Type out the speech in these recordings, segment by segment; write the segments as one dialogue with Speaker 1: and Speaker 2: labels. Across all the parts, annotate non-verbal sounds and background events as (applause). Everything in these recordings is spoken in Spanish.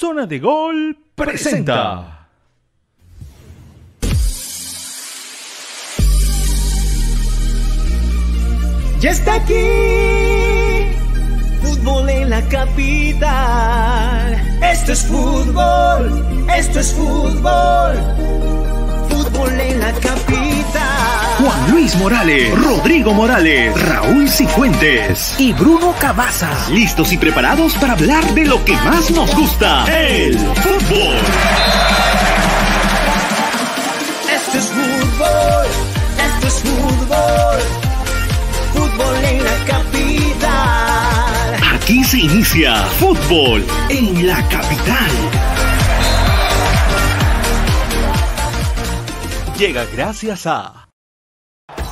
Speaker 1: Zona de Gol presenta.
Speaker 2: Ya está aquí, fútbol en la capital. Esto es fútbol, esto es fútbol, fútbol en la capital.
Speaker 3: Juan Luis Morales, Rodrigo Morales, Raúl Cifuentes y Bruno Cavazas. Listos y preparados para hablar de lo que más nos gusta, el fútbol.
Speaker 2: Esto es fútbol, esto es fútbol, fútbol en la capital.
Speaker 3: Aquí se inicia fútbol en la capital.
Speaker 1: Llega gracias a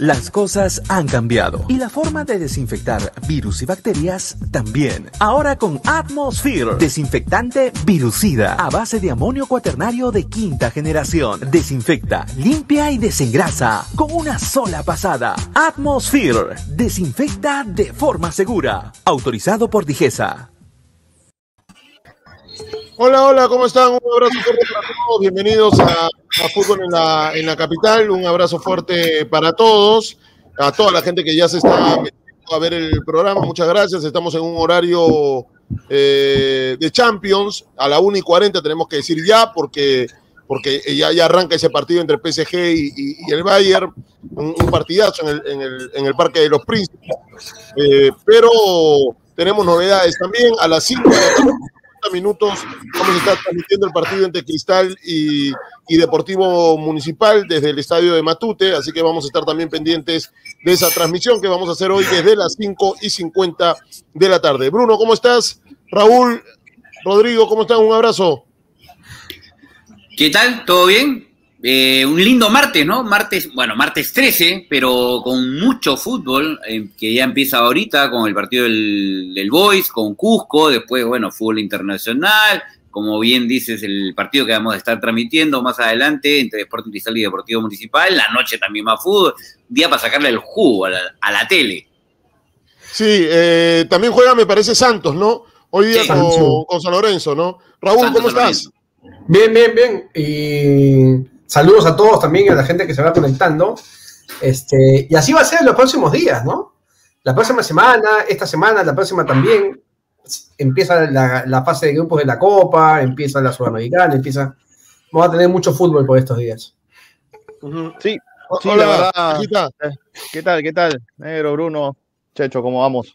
Speaker 4: Las cosas han cambiado y la forma de desinfectar virus y bacterias también. Ahora con Atmosphere, desinfectante virucida a base de amonio cuaternario de quinta generación. Desinfecta, limpia y desengrasa con una sola pasada. Atmosphere, desinfecta de forma segura. Autorizado por Digesa.
Speaker 5: Hola, hola, ¿cómo están? Un abrazo fuerte para todos. Bienvenidos a, Fútbol en la, Capital. Un abrazo fuerte para todos. A toda la gente que ya se está metiendo a ver el programa, muchas gracias. Estamos en un horario eh, de Champions. A la 1 y 40 tenemos que decir ya, porque, porque ya, arranca ese partido entre PSG y, el Bayern. Un, partidazo en el, en, el, Parque de los Príncipes. Eh, pero tenemos novedades también. A las 5 de la tarde 30 minutos vamos a estar transmitiendo el partido entre Cristal y, y Deportivo Municipal desde el estadio de Matute, así que vamos a estar también pendientes de esa transmisión que vamos a hacer hoy desde las 5 y 50 de la tarde. Bruno, ¿cómo estás? Raúl, Rodrigo, ¿cómo están? Un abrazo.
Speaker 6: ¿Qué tal? ¿Todo bien? Eh, un lindo martes, ¿no? Martes, bueno, martes 13, pero con mucho fútbol, eh, que ya empieza ahorita con el partido del, del Boys, con Cusco, después, bueno, fútbol internacional, como bien dices, el partido que vamos a estar transmitiendo más adelante entre Sporting Cristal y Deportivo Municipal, la noche también más fútbol, día para sacarle el jugo a la, a la tele.
Speaker 5: Sí, eh, también juega, me parece, Santos, ¿no? Hoy día
Speaker 6: Sí.
Speaker 5: con, con San Lorenzo, ¿no? Raúl,
Speaker 6: Santos
Speaker 5: ¿cómo estás?
Speaker 7: Bien, bien, bien. Y saludos a todos también, a la gente que se va conectando. Este, y así va a ser en los próximos días, ¿no? La próxima semana, esta semana, la próxima también. Empieza la, la fase de grupos de la Copa, empieza la Sudamericana, empieza. Vamos a tener mucho fútbol por estos días.
Speaker 8: Sí, sí,
Speaker 5: Hola,
Speaker 8: la verdad.
Speaker 5: Paquita.
Speaker 8: ¿Qué tal? ¿Qué tal? Negro, Bruno, Checho, ¿cómo vamos?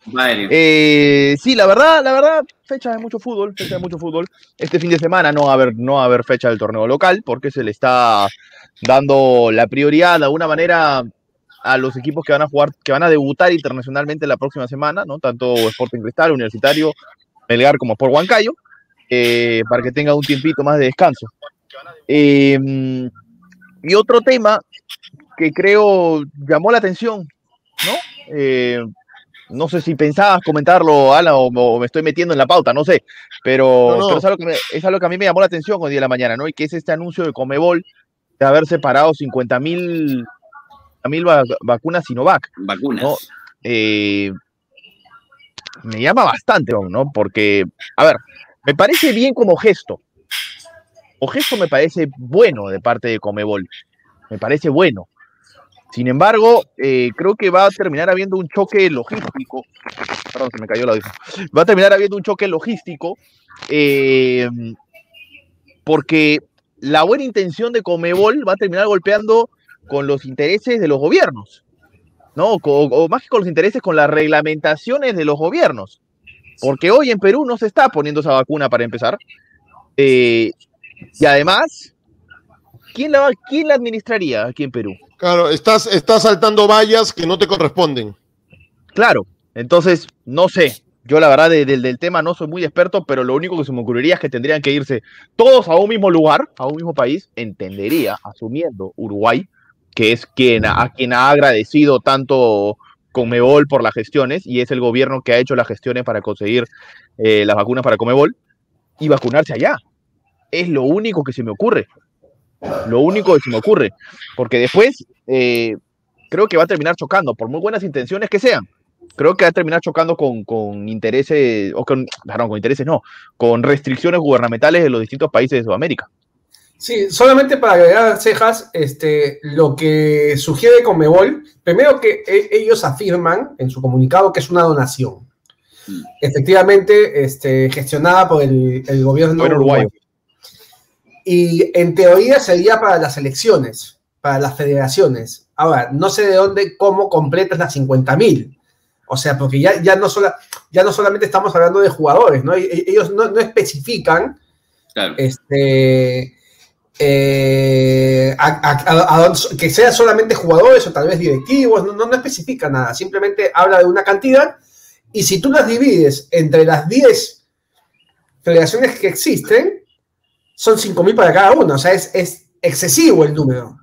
Speaker 8: Eh, sí, la verdad, la verdad, fecha de mucho fútbol, fecha de mucho fútbol. Este fin de semana no va a haber, no va a haber fecha del torneo local porque se le está dando la prioridad de alguna manera a los equipos que van a jugar, que van a debutar internacionalmente la próxima semana, ¿no? Tanto Sporting Cristal, Universitario, Melgar como Sport Huancayo, eh, para que tenga un tiempito más de descanso. Eh, y otro tema que creo llamó la atención, ¿no? Eh, no sé si pensabas comentarlo, Alan, o, o me estoy metiendo en la pauta, no sé, pero,
Speaker 5: No, no.
Speaker 8: pero es, algo que me- es algo que a mí me llamó la atención hoy día de la mañana, ¿no? Y que es este anuncio de Comebol de haber separado 50 mil vacunas Sinovac,
Speaker 6: Vacunas.
Speaker 8: No. Eh, me llama bastante, ¿no? Porque, a ver, me parece bien como gesto. O gesto me parece bueno de parte de Comebol. Me parece bueno. Sin embargo, eh, creo que va a terminar habiendo un choque logístico. Perdón, se me cayó la audífono. Va a terminar habiendo un choque logístico. eh, porque la buena intención de Comebol va a terminar golpeando con los intereses de los gobiernos. ¿no? Co- O, más que con los intereses, con las reglamentaciones de los gobiernos. Porque hoy en Perú no se está poniendo esa vacuna para empezar. Eh, y además, ¿quién la, ¿quién la administraría aquí en Perú?
Speaker 5: Claro, estás, estás saltando vallas que no te corresponden.
Speaker 8: Claro, entonces, no sé. Yo la verdad de- del- del tema no soy muy experto, pero lo único que se me ocurriría es que tendrían que irse todos a un mismo lugar, a un mismo país, entendería, asumiendo Uruguay, que es quien, a quien ha agradecido tanto Comebol por las gestiones, y es el gobierno que ha hecho las gestiones para conseguir eh, las vacunas para Comebol, y vacunarse allá. Es lo único que se me ocurre. Lo único que se me ocurre. Porque después eh, creo que va a terminar chocando, por muy buenas intenciones que sean. Creo que va a terminar chocando con, con intereses, o con, perdón, con intereses no, con restricciones gubernamentales de los distintos países de Sudamérica.
Speaker 7: Sí, solamente para agregar cejas, este, lo que sugiere Conmebol, primero que e- ellos afirman en su comunicado que es una donación,
Speaker 6: Mm.
Speaker 7: efectivamente este, gestionada por el, el gobierno
Speaker 8: Gobierno uruguayo.
Speaker 7: Y en teoría sería para las elecciones, para las federaciones. Ahora, no sé de dónde, cómo completas las 50 mil. O sea, porque ya, ya, no sola, ya no solamente estamos hablando de jugadores, ¿no? E- Ellos no, no especifican
Speaker 6: Claro.
Speaker 7: este, eh, a- que sean solamente jugadores o tal vez directivos, no, no, no especifica nada, simplemente habla de una cantidad y si tú las divides entre las 10 federaciones que existen, son 5.000 para cada una, o sea, es, es excesivo el número.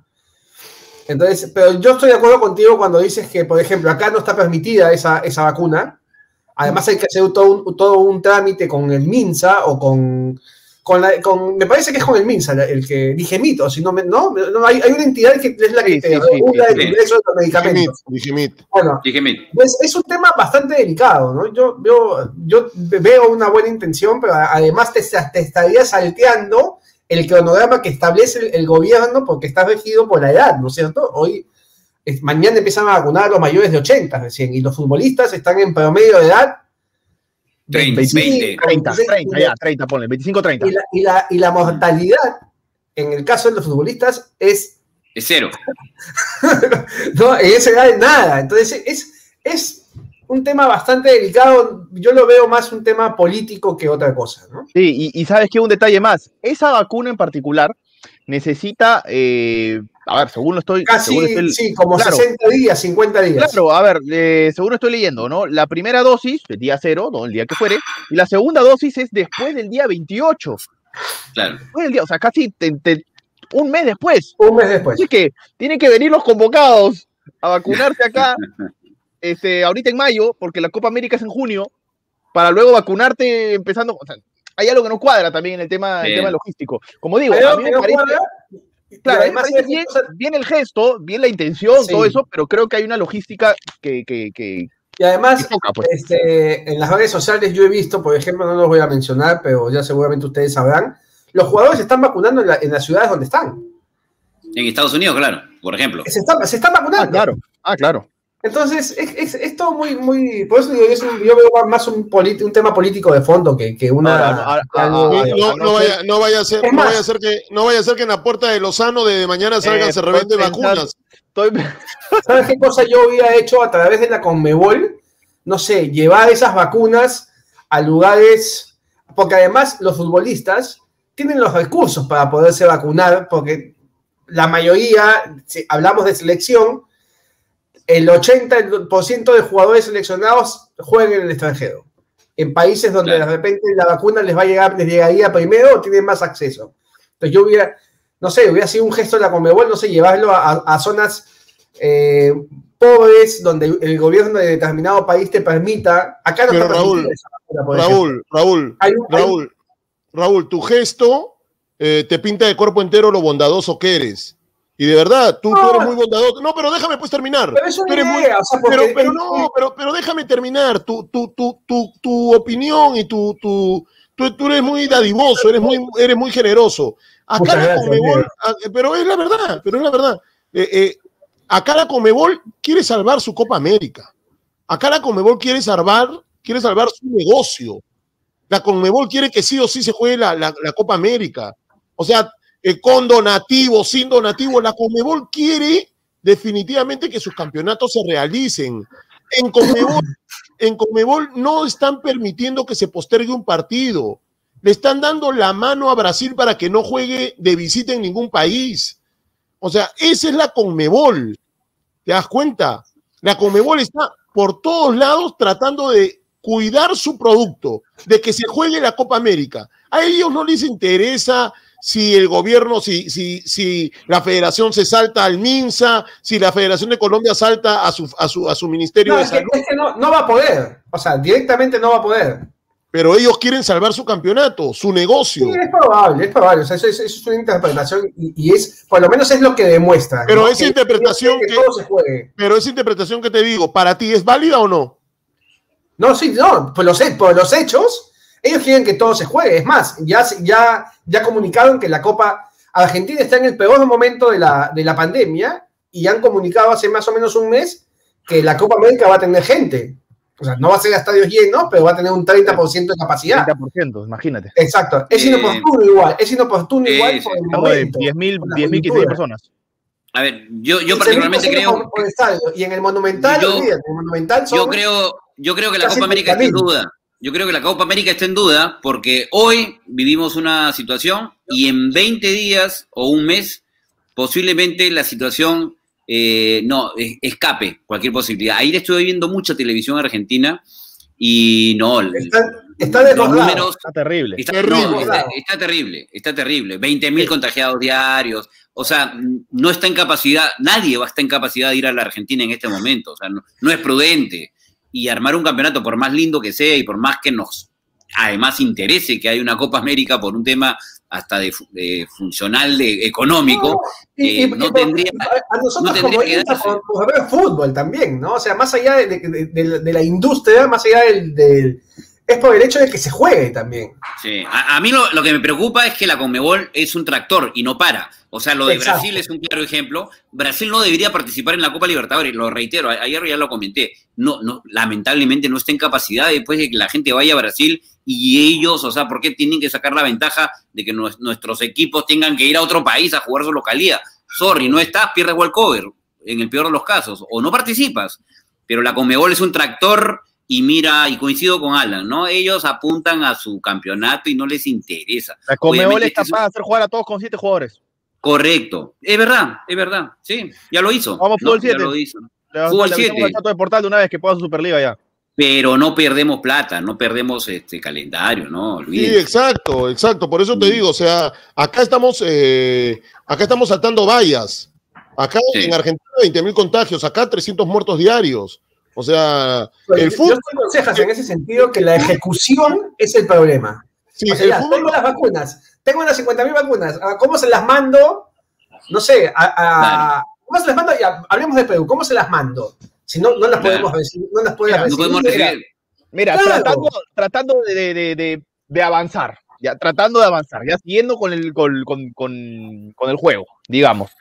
Speaker 7: Entonces, pero yo estoy de acuerdo contigo cuando dices que, por ejemplo, acá no está permitida esa, esa vacuna. Además hay que hacer todo un, todo un trámite con el MINSA o con, con, la, con- me parece que es con el MINSA la- el que dije mito, si no, me- no, no, hay, hay una entidad que es la que
Speaker 8: Sí,
Speaker 7: te
Speaker 8: sí,
Speaker 7: regula
Speaker 8: sí,
Speaker 7: el
Speaker 6: sí.
Speaker 7: ingreso de los medicamentos.
Speaker 5: dije mit.
Speaker 7: Bueno,
Speaker 6: Dígame.
Speaker 7: pues es un tema bastante delicado, ¿no? Yo, yo, yo veo una buena intención, pero además te, te estaría salteando el cronograma que establece el, el gobierno porque está regido por la edad, ¿no es cierto? Hoy, es- mañana empiezan a vacunar a los mayores de 80 recién, y los futbolistas están en promedio de edad
Speaker 6: 30,
Speaker 7: 25,
Speaker 6: 20.
Speaker 8: 30,
Speaker 7: 26,
Speaker 8: 30, ya, 30, ponle, 25, 30.
Speaker 7: y la, y, la, y la mortalidad en el caso de los futbolistas es,
Speaker 6: Es cero. (laughs)
Speaker 7: no, en esa edad es nada. Entonces es, es un tema bastante delicado. Yo lo veo más un tema político que otra cosa, ¿no?
Speaker 8: Sí, y, y sabes que un detalle más, esa vacuna en particular necesita, eh, a ver, según lo estoy...
Speaker 7: Casi,
Speaker 8: según estoy-
Speaker 7: sí, como
Speaker 8: claro.
Speaker 7: 60 días, 50 días.
Speaker 8: Claro, a ver, eh, según estoy leyendo, ¿no? La primera dosis, el día cero, ¿no? El día que fuere, y la segunda dosis es después del día 28.
Speaker 6: Claro.
Speaker 8: Después del día, o sea, casi te- te- un mes después.
Speaker 7: Un mes después.
Speaker 8: Así que tienen que venir los convocados a vacunarse acá, (laughs) este, ahorita en mayo, porque la Copa América es en junio, para luego vacunarte empezando. O sea, hay algo que no cuadra también en el tema, el tema logístico. Como digo, a mí me
Speaker 7: no
Speaker 8: parece, claro,
Speaker 7: además es-
Speaker 8: bien, bien el gesto, bien la intención,
Speaker 7: Sí.
Speaker 8: todo eso, pero creo que hay una logística que, que, que,
Speaker 7: y además
Speaker 8: que toca, pues.
Speaker 7: este, en las redes sociales yo he visto, por ejemplo, no los voy a mencionar, pero ya seguramente ustedes sabrán, los jugadores se están vacunando en, la- en las ciudades donde están.
Speaker 6: En Estados Unidos, claro, por ejemplo.
Speaker 7: Se están, se están vacunando.
Speaker 8: Ah, claro, ah, claro.
Speaker 7: Entonces, es, es, es todo muy, muy. Por eso digo, un- yo veo más un, politi- un tema político de fondo que, que una.
Speaker 5: No, vaya, no vaya a ser,
Speaker 7: Es
Speaker 5: no
Speaker 7: más-
Speaker 5: vaya a ser que, no vaya a ser que en la puerta de Lozano de mañana salgan,
Speaker 8: Eh,
Speaker 5: se reventen
Speaker 8: estoy pensando-
Speaker 5: vacunas.
Speaker 8: Estoy, (laughs)
Speaker 7: ¿Sabes qué cosa yo hubiera hecho a través de la Conmebol? No sé, llevar esas vacunas a lugares. Porque además los futbolistas tienen los recursos para poderse vacunar, porque la mayoría, si hablamos de selección, el 80% de jugadores seleccionados juegan en el extranjero. En países donde
Speaker 6: Claro.
Speaker 7: de repente la vacuna les va a llegar, les llegaría primero o tienen más acceso. Entonces yo hubiera, no sé, hubiera sido un gesto de la Conmebol, no sé, llevarlo a, a zonas eh, pobres donde el, gobierno de determinado país te permita. Acá no
Speaker 5: Pero,
Speaker 7: está
Speaker 5: Raúl,
Speaker 7: esa vacuna.
Speaker 5: Raúl, Raúl,
Speaker 7: Hay un- hay un-
Speaker 5: Raúl, Raúl, tu gesto eh, te pinta de cuerpo entero lo bondadoso que eres. Y de verdad, tú, eres muy bondadoso. No, pero déjame pues terminar.
Speaker 7: Pero es
Speaker 5: Tú muy-
Speaker 7: idea, o sea, porque-
Speaker 5: pero, pero no, pero, pero déjame terminar. Tu, tu, tu, tu, tu opinión y tu, tu, tú, tú eres muy dadivoso, eres muy, eres muy generoso. Acá
Speaker 7: Muchas
Speaker 5: la
Speaker 7: gracias,
Speaker 5: Conmebol,
Speaker 7: Diego.
Speaker 5: ah, pero es la verdad, pero es la verdad. Eh, eh, acá la Conmebol quiere salvar su Copa América. Acá la Conmebol quiere salvar, quiere salvar su negocio. La Conmebol quiere que sí o sí se juegue la, la- la Copa América. O sea, eh, con donativo, sin donativo, la Conmebol quiere definitivamente que sus campeonatos se realicen. En Conmebol, en no están permitiendo que se postergue un partido. Le están dando la mano a Brasil para que no juegue de visita en ningún país. O sea, esa es la Conmebol. ¿Te das cuenta? La Conmebol está por todos lados tratando de cuidar su producto, de que se juegue la Copa América. A ellos no les interesa si el gobierno, si, si, si la federación se salta al MINSA, si la Federación de Colombia salta a su, a su, a su Ministerio
Speaker 7: No,
Speaker 5: de
Speaker 7: es que,
Speaker 5: Salud.
Speaker 7: es que no, no va a poder. O sea, directamente no va a poder.
Speaker 5: pero ellos quieren salvar su campeonato, su negocio.
Speaker 7: Sí, es probable, es probable. O sea, eso, es- eso es una interpretación y, y es, por lo menos es lo que demuestra.
Speaker 5: Pero
Speaker 7: ¿no?
Speaker 5: esa
Speaker 7: Que-
Speaker 5: interpretación
Speaker 7: que, todo se juegue.
Speaker 5: Pero esa interpretación que te digo, ¿para ti es válida o no?
Speaker 7: No, sí, no, por los, por los hechos, ellos quieren que todo se juegue. Es más, ya, ya, ya comunicaron que la Copa Argentina está en el peor momento de la, de la pandemia y han comunicado hace más o menos un mes que la Copa América va a tener gente. O sea, no va a ser a estadios llenos, pero va a tener un 30% de capacidad.
Speaker 8: 30%, imagínate.
Speaker 7: Exacto. Es
Speaker 6: Eh,
Speaker 7: inoportuno igual, es inoportuno
Speaker 6: sí,
Speaker 7: igual
Speaker 6: sí.
Speaker 7: por el momento.
Speaker 8: 10.000,
Speaker 7: por la
Speaker 8: 10.000, 15.000
Speaker 7: coyuntura.
Speaker 8: personas.
Speaker 6: A ver, yo, yo particularmente
Speaker 7: 6.000
Speaker 6: creo,
Speaker 7: por- por. Y en el Monumental,
Speaker 6: Yo-
Speaker 7: olvídate, el Monumental son
Speaker 6: yo creo, yo creo que la Copa América
Speaker 7: 30.000.
Speaker 6: duda. Yo creo que la Copa América está en duda porque hoy vivimos una situación y en 20 días o un mes posiblemente la situación eh, no es- escape cualquier posibilidad. Ayer estuve viendo mucha televisión argentina y no,
Speaker 7: Está, está
Speaker 6: los números
Speaker 8: Está terrible.
Speaker 6: Está,
Speaker 5: Terrible.
Speaker 6: no, está, está terrible, está terrible. 20.000 contagiados diarios. O sea, no está en capacidad, nadie va a estar en capacidad de ir a la Argentina en este momento. O sea, no, no es prudente. Y armar un campeonato, por más lindo que sea y por más que nos además interese que haya una Copa América por un tema hasta de, fu- de funcional, de económico,
Speaker 7: Y,
Speaker 6: eh,
Speaker 7: y-
Speaker 6: no tendría-
Speaker 7: a nosotros
Speaker 6: no tendría
Speaker 7: como
Speaker 6: que darse.
Speaker 7: fútbol también, ¿no? O sea, más allá de, de- de- de la industria, más allá del, del- Es por el hecho de que se juegue también.
Speaker 6: Sí, a, a mí lo, lo que me preocupa es que la Conmebol es un tractor y no para. O sea, lo de
Speaker 7: Exacto.
Speaker 6: Brasil es un claro ejemplo. Brasil no debería participar en la Copa Libertadores, lo reitero, ayer ya lo comenté. No, no, lamentablemente no está en capacidad después de que la gente vaya a Brasil y ellos, o sea, ¿por qué tienen que sacar la ventaja de que nues- nuestros equipos tengan que ir a otro país a jugar su localía? Sorry, no estás, pierdes walkover, en el peor de los casos, o no participas. Pero la Conmebol es un tractor y mira, y coincido con Alan, ¿no? Ellos apuntan a su campeonato y no les interesa.
Speaker 8: La Conmebol
Speaker 6: Obviamente
Speaker 8: es
Speaker 6: es un-
Speaker 8: capaz de hacer jugar a todos con siete jugadores.
Speaker 6: Correcto. Es verdad, es verdad. Sí, ya lo hizo.
Speaker 8: Vamos,
Speaker 6: ¿no?
Speaker 8: fútbol
Speaker 6: Ya
Speaker 8: 7.
Speaker 6: lo hizo.
Speaker 8: Le
Speaker 6: Fútbol
Speaker 8: le avisamos
Speaker 6: 7.
Speaker 8: al chato de portal de una vez que pueda su Superliga ya.
Speaker 6: Pero no perdemos plata, no perdemos este calendario, ¿no?
Speaker 5: Sí,
Speaker 6: Olvídense.
Speaker 5: exacto, exacto. Por eso te digo, o sea, acá estamos, eh, acá estamos saltando vallas. Acá
Speaker 6: Sí.
Speaker 5: en Argentina 20 mil contagios, acá 300 muertos diarios. O sea, el
Speaker 7: Yo
Speaker 5: fútbol,
Speaker 7: estoy con Cejas en ese sentido que la ejecución es el problema.
Speaker 5: sí,
Speaker 7: O sea,
Speaker 5: el
Speaker 7: ya,
Speaker 5: fútbol
Speaker 7: tengo las vacunas, tengo las 50.000 vacunas. ¿a ¿Cómo se las mando? No sé, a, a- ¿cómo se las mando? Ya, hablemos de Perú, ¿cómo se las mando? Si no, no las
Speaker 6: Claro.
Speaker 7: podemos recibir, no las puedes
Speaker 8: Mira,
Speaker 6: No
Speaker 7: recibir.
Speaker 6: podemos recibir.
Speaker 8: Mira,
Speaker 7: Claro.
Speaker 8: tratando, tratando de, de- de- de- de avanzar, ya, tratando de avanzar, ya siguiendo con el, con, con- con- con el juego, digamos.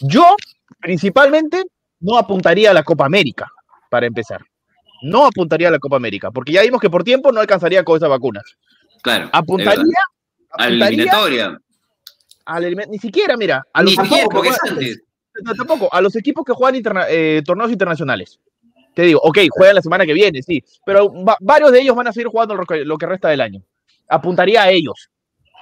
Speaker 8: Yo, principalmente, no apuntaría a la Copa América, para empezar. No apuntaría a la Copa América, porque ya vimos que por tiempo no alcanzaría con esas vacunas.
Speaker 6: Claro.
Speaker 8: Apuntaría.
Speaker 6: A la eliminatoria.
Speaker 8: ni siquiera, mira, a los
Speaker 6: siquiera, es antes.
Speaker 8: Tampoco, a los equipos que juegan interna- eh, torneos internacionales. Te digo, ok, juegan la semana que viene, sí, pero va- varios de ellos van a seguir jugando lo que, lo que resta del año. Apuntaría a ellos.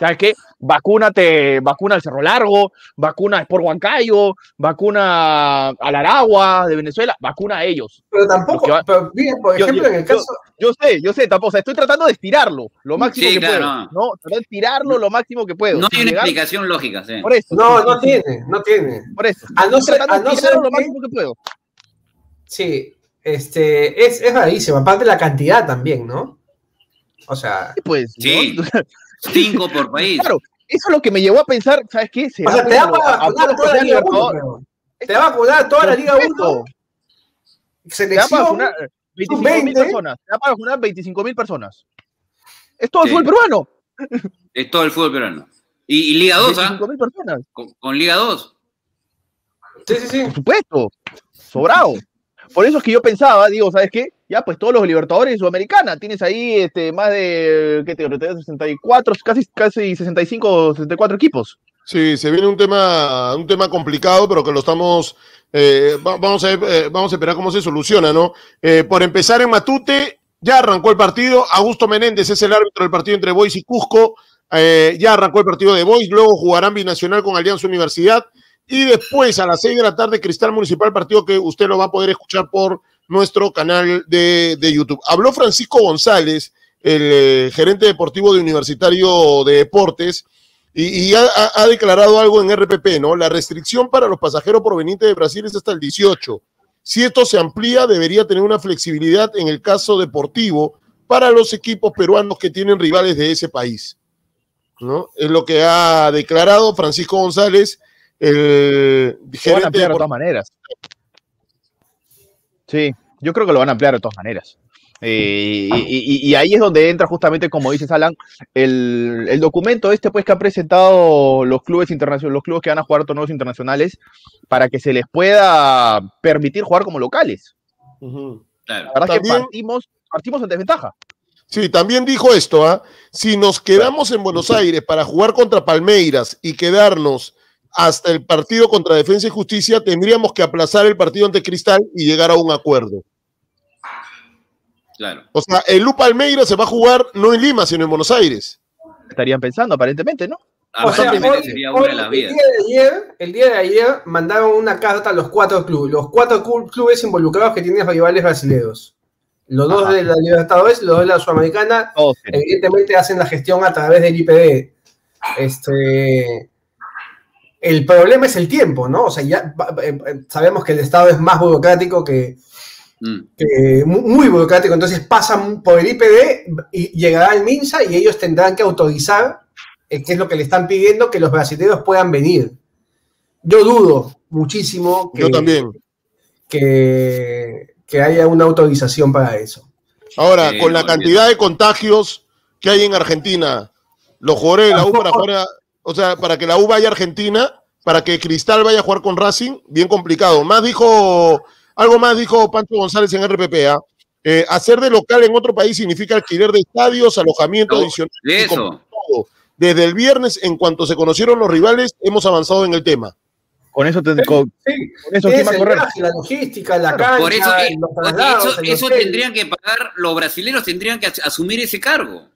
Speaker 8: ¿Sabes qué? Vacúnate, vacuna al Cerro Largo, vacuna por Huancayo, vacuna al Aragua de Venezuela, vacuna a ellos.
Speaker 7: Pero tampoco,
Speaker 8: va-
Speaker 7: pero, bien, por
Speaker 8: Yo-
Speaker 7: ejemplo,
Speaker 8: yo-
Speaker 7: en el caso,
Speaker 8: Yo sé, yo sé, tampoco, o sea, estoy tratando de estirarlo lo máximo
Speaker 6: Sí,
Speaker 8: que
Speaker 6: claro,
Speaker 8: puedo, ¿no? Tratar de estirarlo lo máximo que puedo.
Speaker 6: No hay una
Speaker 8: llegar-
Speaker 6: explicación lógica, sí.
Speaker 8: Por eso.
Speaker 7: no, no tiene, no tiene.
Speaker 8: Por eso.
Speaker 7: A no ser- a no ser
Speaker 8: lo
Speaker 7: que-
Speaker 8: máximo que puedo.
Speaker 7: Sí, este, es, es rarísimo, aparte la cantidad también, ¿no? O sea,
Speaker 8: Pues,
Speaker 6: Sí.
Speaker 8: ¿no? (laughs)
Speaker 6: Cinco por (laughs) país.
Speaker 8: Claro, eso es lo que me llevó a pensar, ¿sabes qué?
Speaker 7: o
Speaker 8: Será
Speaker 7: sea, te para
Speaker 8: a- a
Speaker 7: vacunar toda la Liga
Speaker 8: sean
Speaker 7: 1,
Speaker 8: Libertadores.
Speaker 7: creo. Te va a vacunar toda la Liga 1,
Speaker 8: Perfecto. Te da para
Speaker 7: selección,
Speaker 8: vacunar 25 mil
Speaker 7: 20.
Speaker 8: personas. Te da para vacunar 25 mil personas. Es todo el
Speaker 6: Sí.
Speaker 8: fútbol peruano.
Speaker 6: Es todo el fútbol peruano. Y, y Liga 2, ¿ah?
Speaker 8: 25 mil personas.
Speaker 6: Con, con Liga 2.
Speaker 7: Sí, sí, sí.
Speaker 8: Por supuesto. Sobrado. Por eso es que yo pensaba, digo, ¿sabes qué? Ya, pues todos los Libertadores de Sudamericana. Tienes ahí este, más de, ¿qué te digo? 64, casi, casi 65, 64 equipos.
Speaker 5: Sí, se viene un tema, un tema complicado, pero que lo estamos, eh, va- vamos, a eh, vamos a esperar cómo se soluciona, ¿no? Eh, por empezar en Matute, ya arrancó el partido, Augusto Menéndez es el árbitro del partido entre Boys y Cusco, eh, ya arrancó el partido de Boys, luego jugarán Binacional con Alianza Universidad, y después a las seis de la tarde Cristal Municipal, partido que usted lo va a poder escuchar por nuestro canal de, de YouTube. Habló Francisco González, el eh, gerente deportivo de Universitario de Deportes, y, y ha, ha- declarado algo en RPP, ¿no? La restricción para los pasajeros provenientes de Brasil es hasta el 18. Si esto se amplía, debería tener una flexibilidad en el caso deportivo para los equipos peruanos que tienen rivales de ese país. ¿no? Es lo que ha declarado Francisco González, el
Speaker 8: Lo van a
Speaker 5: gerente
Speaker 8: de
Speaker 5: de
Speaker 8: todas maneras. Sí, yo creo que lo van a ampliar de todas maneras. Eh, y, y- y ahí es donde entra justamente, como dices Alan, el, el documento este pues que han presentado los clubes internacionales, los clubes que van a jugar torneos internacionales, para que se les pueda permitir jugar como locales.
Speaker 5: Ujú.
Speaker 6: Claro.
Speaker 8: La verdad es que partimos, partimos en desventaja.
Speaker 5: Sí, también dijo esto, ¿ah? Si nos quedamos en Buenos Aires para jugar contra Palmeiras y quedarnos hasta el partido contra Defensa y Justicia, tendríamos que aplazar el partido ante Cristal y llegar a un acuerdo.
Speaker 6: Claro.
Speaker 5: O sea, el U Palmeiras se va a jugar no en Lima, sino en Buenos Aires.
Speaker 8: Estarían pensando, aparentemente, ¿no?
Speaker 7: O sea,
Speaker 6: Aparentemente
Speaker 7: hoy-
Speaker 6: sería
Speaker 7: hoy,
Speaker 6: una de las
Speaker 7: el, día de ayer, el día de ayer mandaron una carta a los cuatro clubes, los cuatro clu- clubes involucrados que tienen rivales brasileños. Los dos
Speaker 8: Ajá.
Speaker 7: de la Libertadores los dos de la Sudamericana, evidentemente hacen la gestión a través del IPD. Este, el problema es el tiempo, ¿no? O sea, ya eh, eh, sabemos que el Estado es más burocrático que,
Speaker 6: Mm.
Speaker 7: que muy burocrático, entonces pasan por el IPD y llegará el MINSA y ellos tendrán que autorizar, eh, que es lo que le están pidiendo, que los brasileños puedan venir. Yo dudo muchísimo que,
Speaker 5: Yo también.
Speaker 7: que, que haya una autorización para eso.
Speaker 5: Ahora, con la cantidad de contagios que hay en Argentina, los jugadores de la U para jugar, a- o sea, para que la U vaya a Argentina, para que Cristal vaya a jugar con Racing, bien complicado. Más dijo, algo más dijo Pancho González en RPPA. eh, hacer de local en otro país significa alquiler de estadios, alojamiento
Speaker 6: No,
Speaker 5: adicional.
Speaker 6: de eso.
Speaker 5: Desde el viernes, en cuanto se conocieron los rivales, hemos avanzado en el tema.
Speaker 8: Con eso, te- con,
Speaker 7: Sí,
Speaker 8: con eso
Speaker 7: es
Speaker 8: ¿quién va a
Speaker 7: el
Speaker 8: correr?
Speaker 7: viaje, la logística, la cancha,
Speaker 6: Por eso,
Speaker 7: los
Speaker 6: eso, eso tendrían que pagar, los brasileños tendrían que as- asumir ese cargo.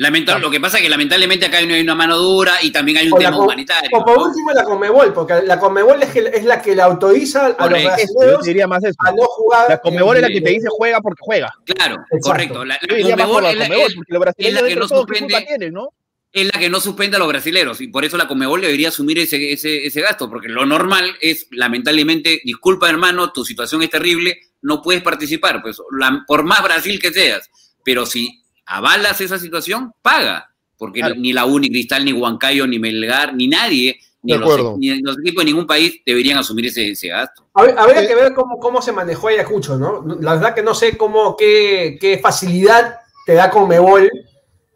Speaker 6: Lamentable, Lo que pasa es que lamentablemente acá no hay una mano dura y también hay un
Speaker 7: O la
Speaker 6: tema humanitario.
Speaker 7: O por
Speaker 6: ¿no?
Speaker 7: último la Conmebol, porque la Conmebol es, que, es la que le autoriza a los
Speaker 6: Correcto.
Speaker 8: Yo
Speaker 7: brasileños
Speaker 8: diría más eso.
Speaker 7: a no jugar.
Speaker 8: La Comebol es la que
Speaker 7: en-
Speaker 8: te dice juega porque juega.
Speaker 6: Claro,
Speaker 7: Exacto.
Speaker 6: correcto. La, la Conmebol
Speaker 8: la
Speaker 6: es la-
Speaker 8: Comebol,
Speaker 6: es-
Speaker 8: porque los brasileños
Speaker 6: es la que no
Speaker 8: de todo, ¿qué
Speaker 6: suspende-
Speaker 8: culpa tienen, no?
Speaker 6: es la que no suspende a los brasileros y por eso la Comebol debería asumir ese, ese, ese gasto, porque lo normal es, lamentablemente, disculpa hermano, tu situación es terrible, no puedes participar, pues la- por más Brasil que seas, pero si avalas esa situación, paga, porque
Speaker 8: Claro.
Speaker 6: ni la U, ni Cristal, ni Huancayo, ni Melgar, ni nadie, ni los,
Speaker 5: acuerdo.
Speaker 6: ni los equipos de ningún país deberían asumir ese, ese gasto.
Speaker 7: Hab- Habría
Speaker 5: Eh,
Speaker 7: que ver cómo, cómo se manejó Ayacucho, ¿no? La verdad que no sé cómo, qué, qué facilidad te da Conmebol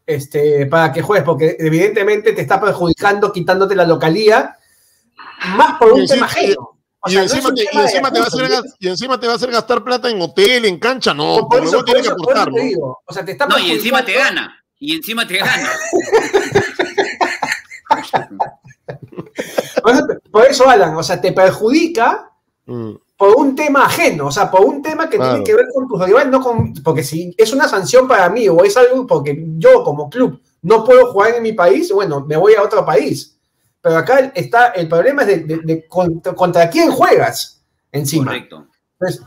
Speaker 7: este, para que juegues, porque evidentemente te está perjudicando, quitándote la localía, más por un tema ajeno.
Speaker 5: Y encima, te, y, encima te va a hacer, y encima te va a hacer gastar plata en hotel, en cancha, no.
Speaker 7: Por, por eso, por
Speaker 5: tiene que
Speaker 7: eso-
Speaker 5: aportar, ¿no?
Speaker 7: digo. O sea, te está
Speaker 6: No, y encima te gana, y encima te gana. (laughs)
Speaker 7: Por eso, por eso, Alan, o sea, te perjudica
Speaker 5: Mm.
Speaker 7: por un tema ajeno, o sea, por un tema que
Speaker 5: Claro.
Speaker 7: tiene que ver con tus rivales, no con, porque si es una sanción para mí o es algo porque yo como club no puedo jugar en mi país, bueno, me voy a otro país. Pero acá está, el problema es de, de- de contra, contra quién juegas encima.
Speaker 6: Correcto.